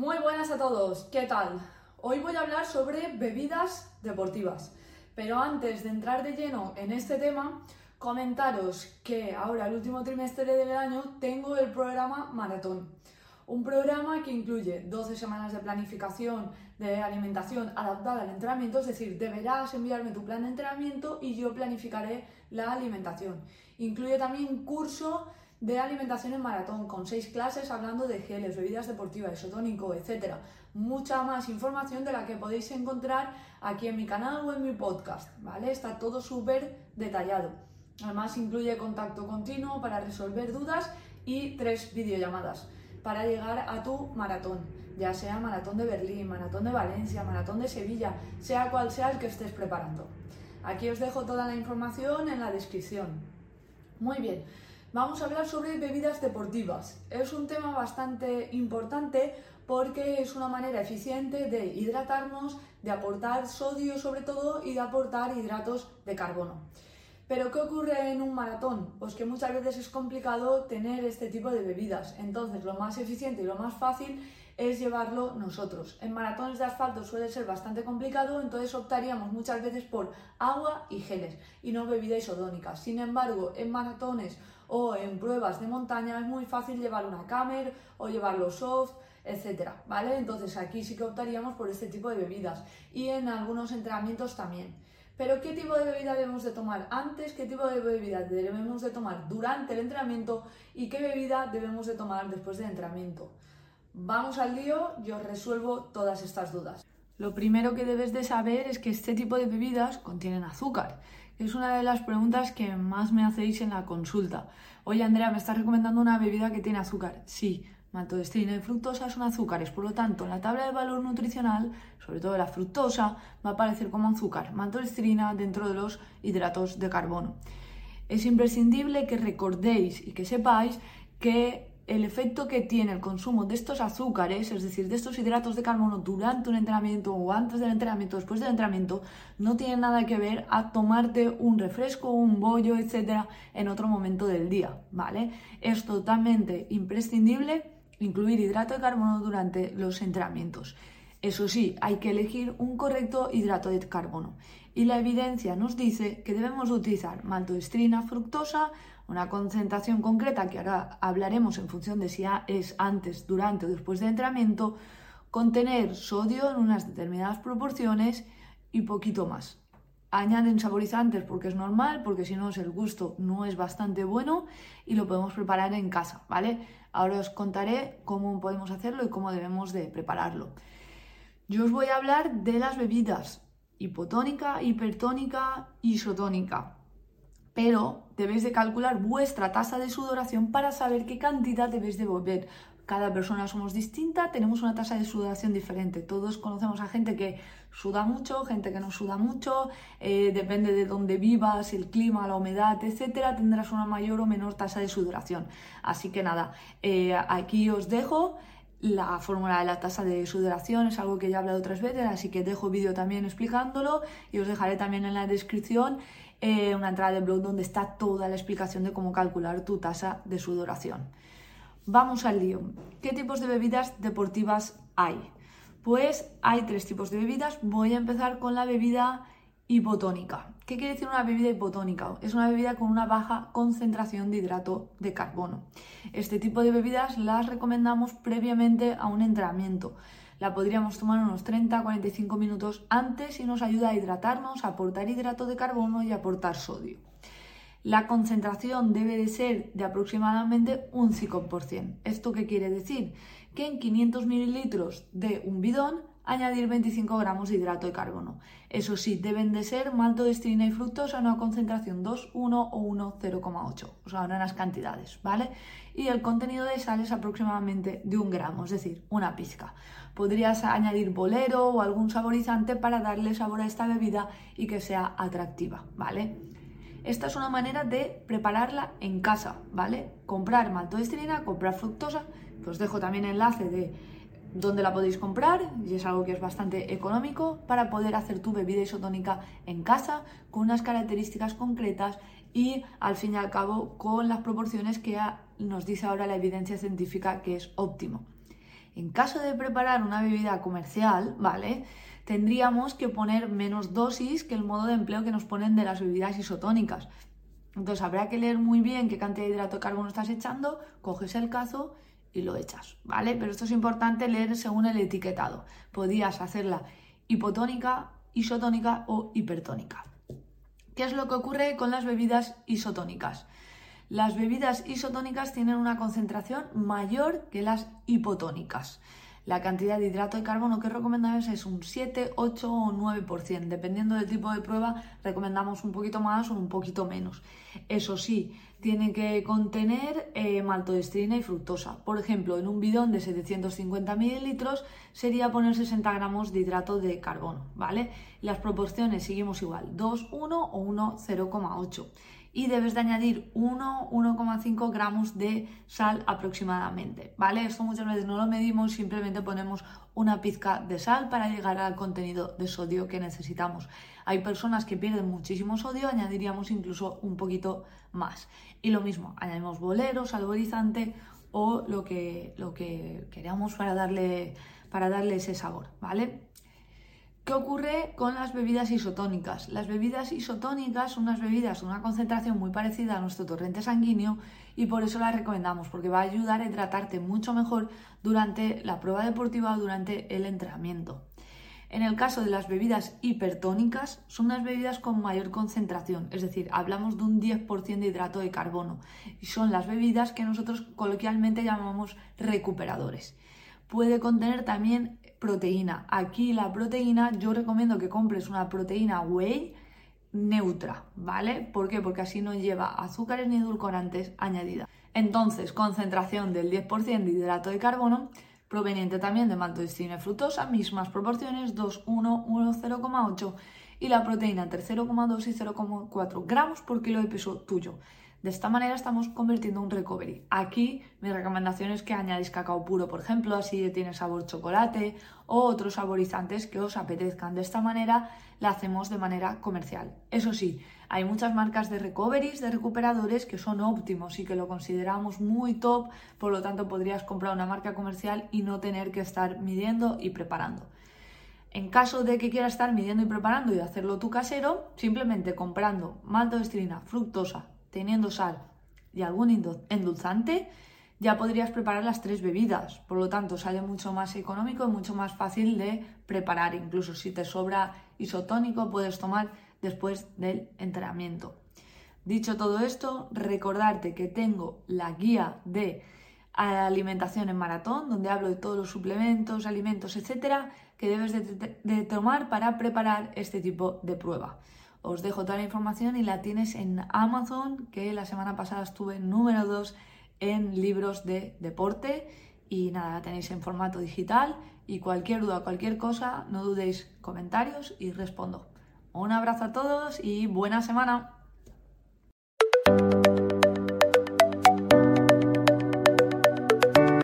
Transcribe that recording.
Muy buenas a todos, ¿qué tal? Hoy voy a hablar sobre bebidas deportivas, pero antes de entrar de lleno en este tema, comentaros que ahora el último trimestre del año tengo el programa Maratón. Un programa que incluye 12 semanas de planificación de alimentación adaptada al entrenamiento, es decir, deberás enviarme tu plan de entrenamiento y yo planificaré la alimentación. Incluye también un curso de alimentación en maratón con seis clases hablando de geles, bebidas deportivas, isotónico, etc. Mucha más información de la que podéis encontrar aquí en mi canal o en mi podcast, ¿vale? Está todo súper detallado. Además incluye contacto continuo para resolver dudas y tres videollamadas para llegar a tu maratón, ya sea maratón de Berlín, maratón de Valencia, maratón de Sevilla, sea cual sea el que estés preparando. Aquí os dejo toda la información en la descripción. Muy bien, vamos a hablar sobre bebidas deportivas. Es un tema bastante importante porque es una manera eficiente de hidratarnos, de aportar sodio sobre todo y de aportar hidratos de carbono. Pero ¿qué ocurre en un maratón? Pues que muchas veces es complicado tener este tipo de bebidas. Entonces lo más eficiente y lo más fácil es llevarlo nosotros. En maratones de asfalto suele ser bastante complicado, entonces optaríamos muchas veces por agua y geles y no bebida isodónica. Sin embargo, en maratones o en pruebas de montaña es muy fácil llevar una camer o llevarlo soft, etcétera, ¿vale? Entonces aquí sí que optaríamos por este tipo de bebidas y en algunos entrenamientos también. Pero ¿qué tipo de bebida debemos de tomar antes? ¿Qué tipo de bebida debemos de tomar durante el entrenamiento? ¿Y qué bebida debemos de tomar después del entrenamiento? Vamos al lío, yo resuelvo todas estas dudas. Lo primero que debes de saber es que este tipo de bebidas contienen azúcar. Es una de las preguntas que más me hacéis en la consulta. Oye Andrea, ¿me estás recomendando una bebida que tiene azúcar? Sí, Maltodextrina y fructosa son azúcares, por lo tanto, en la tabla de valor nutricional, sobre todo la fructosa, va a aparecer como azúcar, maltodextrina dentro de los hidratos de carbono. Es imprescindible que recordéis y que sepáis que el efecto que tiene el consumo de estos azúcares, es decir, de estos hidratos de carbono durante un entrenamiento o antes del entrenamiento, después del entrenamiento, no tiene nada que ver a tomarte un refresco, un bollo, etcétera, en otro momento del día, ¿vale? Es totalmente imprescindible incluir hidrato de carbono durante los entrenamientos. Eso sí, hay que elegir un correcto hidrato de carbono. Y la evidencia nos dice que debemos utilizar maltodextrina fructosa, una concentración concreta que ahora hablaremos en función de si es antes, durante o después del entrenamiento, contener sodio en unas determinadas proporciones y poquito más. Añaden saborizantes porque es normal, porque si no el gusto no es bastante bueno y lo podemos preparar en casa, ¿vale? Ahora os contaré cómo podemos hacerlo y cómo debemos de prepararlo. Yo os voy a hablar de las bebidas hipotónica, hipertónica, isotónica. Pero debéis de calcular vuestra tasa de sudoración para saber qué cantidad debéis de beber cada persona somos distinta, tenemos una tasa de sudoración diferente. Todos conocemos a gente que suda mucho, gente que no suda mucho, eh, depende de dónde vivas, el clima, la humedad, etcétera, tendrás una mayor o menor tasa de sudoración. Así que nada, eh, aquí os dejo la fórmula de la tasa de sudoración es algo que ya he hablado otras veces, así que dejo vídeo también explicándolo y os dejaré también en la descripción eh, una entrada de blog donde está toda la explicación de cómo calcular tu tasa de sudoración. Vamos al lío. ¿Qué tipos de bebidas deportivas hay? Pues hay tres tipos de bebidas. Voy a empezar con la bebida hipotónica. ¿Qué quiere decir una bebida hipotónica? Es una bebida con una baja concentración de hidrato de carbono. Este tipo de bebidas las recomendamos previamente a un entrenamiento. La podríamos tomar unos 30-45 minutos antes y nos ayuda a hidratarnos, a aportar hidrato de carbono y a aportar sodio. La concentración debe de ser de aproximadamente un 5%. ¿Esto qué quiere decir? Que en 500 mililitros de un bidón añadir 25 gramos de hidrato de carbono. Eso sí, deben de ser maltodextrina y fructosa en una concentración 2, 1 o 1, 0,8. O sea, las cantidades, ¿vale? Y el contenido de sal es aproximadamente de un gramo, es decir, una pizca. Podrías añadir bolero o algún saborizante para darle sabor a esta bebida y que sea atractiva, ¿vale? Esta es una manera de prepararla en casa, ¿vale? Comprar maltodextrina, comprar fructosa, que os dejo también enlace de dónde la podéis comprar y es algo que es bastante económico para poder hacer tu bebida isotónica en casa con unas características concretas y al fin y al cabo con las proporciones que nos dice ahora la evidencia científica que es óptimo. En caso de preparar una bebida comercial, ¿vale? Tendríamos que poner menos dosis que el modo de empleo que nos ponen de las bebidas isotónicas. Entonces habrá que leer muy bien qué cantidad de hidrato de carbono estás echando, coges el cazo y lo echas, ¿vale? Pero esto es importante leer según el etiquetado. Podías hacerla hipotónica, isotónica o hipertónica. ¿Qué es lo que ocurre con las bebidas isotónicas? Las bebidas isotónicas tienen una concentración mayor que las hipotónicas. La cantidad de hidrato de carbono que recomendamos es un 7, 8 o 9%. Dependiendo del tipo de prueba, recomendamos un poquito más o un poquito menos. Eso sí, tiene que contener eh, y fructosa. Por ejemplo, en un bidón de 750 mililitros sería poner 60 gramos de hidrato de carbono, ¿vale? Las proporciones seguimos igual, 2, 1 o 1, 0,8 y debes de añadir 1, 1,5 gramos de sal aproximadamente, ¿vale? Esto muchas veces no lo medimos, simplemente ponemos una pizca de sal para llegar al contenido de sodio que necesitamos. Hay personas que pierden muchísimo sodio, añadiríamos incluso un poquito más. Y lo mismo, añadimos bolero, saborizante o lo que, lo que queramos para darle, para darle ese sabor, ¿vale? ¿Qué ocurre con las bebidas isotónicas? Las bebidas isotónicas son unas bebidas de una concentración muy parecida a nuestro torrente sanguíneo y por eso las recomendamos, porque va a ayudar a hidratarte mucho mejor durante la prueba deportiva o durante el entrenamiento. En el caso de las bebidas hipertónicas, son unas bebidas con mayor concentración, es decir, hablamos de un 10% de hidrato de carbono y son las bebidas que nosotros coloquialmente llamamos recuperadores. Puede contener también proteína. Aquí la proteína, yo recomiendo que compres una proteína whey neutra, ¿vale? ¿Por qué? Porque así no lleva azúcares ni edulcorantes añadidas. Entonces, concentración del 10% de hidrato de carbono, proveniente también de maltodextrina y fructosa, mismas proporciones, 2, 1, 1, 0,8 y la proteína entre 0,2 y 0,4 gramos por kilo de peso tuyo. De esta manera estamos convirtiendo un recovery. Aquí mi recomendación es que añadáis cacao puro, por ejemplo, así tiene sabor chocolate o otros saborizantes que os apetezcan. De esta manera la hacemos de manera comercial. Eso sí, hay muchas marcas de recoveries, de recuperadores que son óptimos y que lo consideramos muy top, por lo tanto podrías comprar una marca comercial y no tener que estar midiendo y preparando. En caso de que quieras estar midiendo y preparando y hacerlo tú casero, simplemente comprando maltodextrina, fructosa, teniendo sal y algún endulzante, ya podrías preparar las tres bebidas. Por lo tanto, sale mucho más económico y mucho más fácil de preparar. Incluso si te sobra isotónico, puedes tomar después del entrenamiento. Dicho todo esto, recordarte que tengo la guía de alimentación en maratón, donde hablo de todos los suplementos, alimentos, etcétera, que debes de tomar para preparar este tipo de prueba. Os dejo toda la información y la tienes en Amazon, que la semana pasada estuve número 2 en libros de deporte. Y nada, la tenéis en formato digital. Y cualquier duda, cualquier cosa, no dudéis comentarios y respondo. Un abrazo a todos y buena semana.